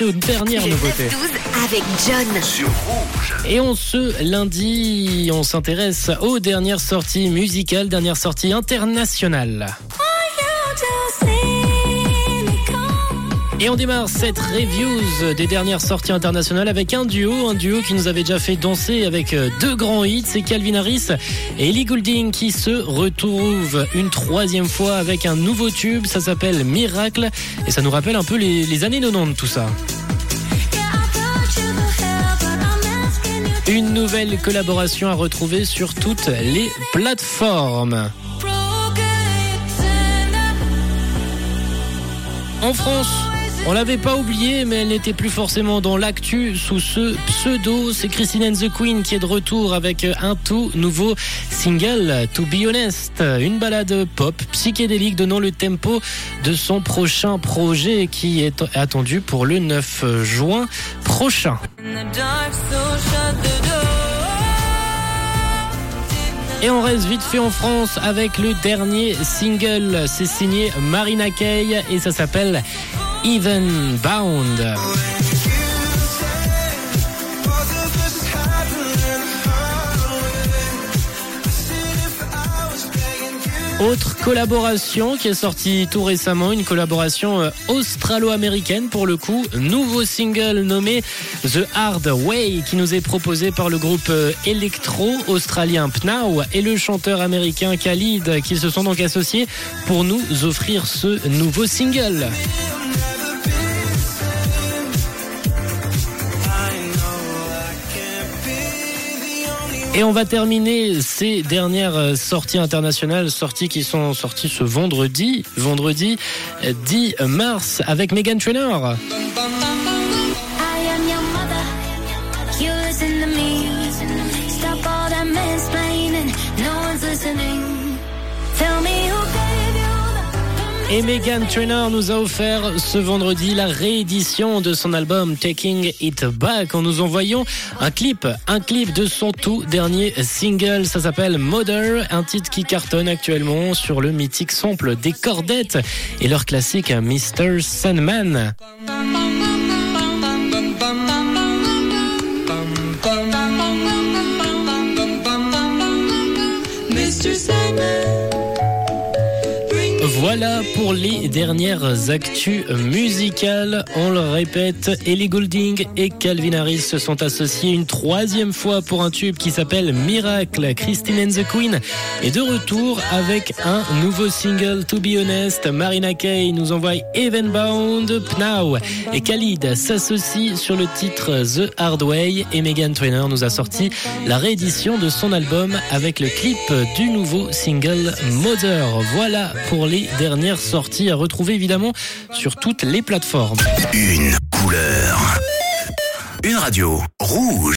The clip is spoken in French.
aux dernières Le nouveautés. 9-12 avec John. Sur Rouge. Et on ce lundi, on s'intéresse aux dernières sorties musicales, dernières sorties internationales. Et on démarre cette reviews des dernières sorties internationales avec un duo, un duo qui nous avait déjà fait danser avec euh, deux grands hits, c'est Calvin Harris et Ellie Goulding qui se retrouvent une troisième fois avec un nouveau tube, ça s'appelle Miracle et ça nous rappelle un peu les, les années 90 tout ça. Une nouvelle collaboration à retrouver sur toutes les plateformes. En France, on l'avait pas oublié, mais elle n'était plus forcément dans l'actu sous ce pseudo. C'est Christine and the Queen qui est de retour avec un tout nouveau single, To Be Honest. Une balade pop psychédélique donnant le tempo de son prochain projet qui est attendu pour le 9 juin prochain. Et on reste vite fait en France avec le dernier single. C'est signé Marina Kaye et ça s'appelle Even Bound. Autre collaboration qui est sortie tout récemment, une collaboration euh, australo-américaine pour le coup, nouveau single nommé The Hard Way qui nous est proposé par le groupe euh, électro australien Pnau et le chanteur américain Khalid qui se sont donc associés pour nous offrir ce nouveau single. Et on va terminer ces dernières sorties internationales, sorties qui sont sorties ce vendredi, vendredi 10 mars avec Megan Trainor. Et Megan Trainor nous a offert ce vendredi la réédition de son album Taking It Back en nous envoyant un clip, un clip de son tout dernier single. Ça s'appelle Mother, un titre qui cartonne actuellement sur le mythique sample des Cordettes et leur classique Mr. Sandman. Voilà pour les dernières actus musicales. On le répète, Ellie Goulding et Calvin Harris se sont associés une troisième fois pour un tube qui s'appelle Miracle. Christine and the Queen est de retour avec un nouveau single, To Be Honest. Marina Kaye nous envoie Even Bound, Pnau et Khalid s'associe sur le titre The Hard Way et Megan Trainor nous a sorti la réédition de son album avec le clip du nouveau single Mother. Voilà pour les dernières sorties à retrouver évidemment sur toutes les plateformes. Une couleur. Une radio. Rouge.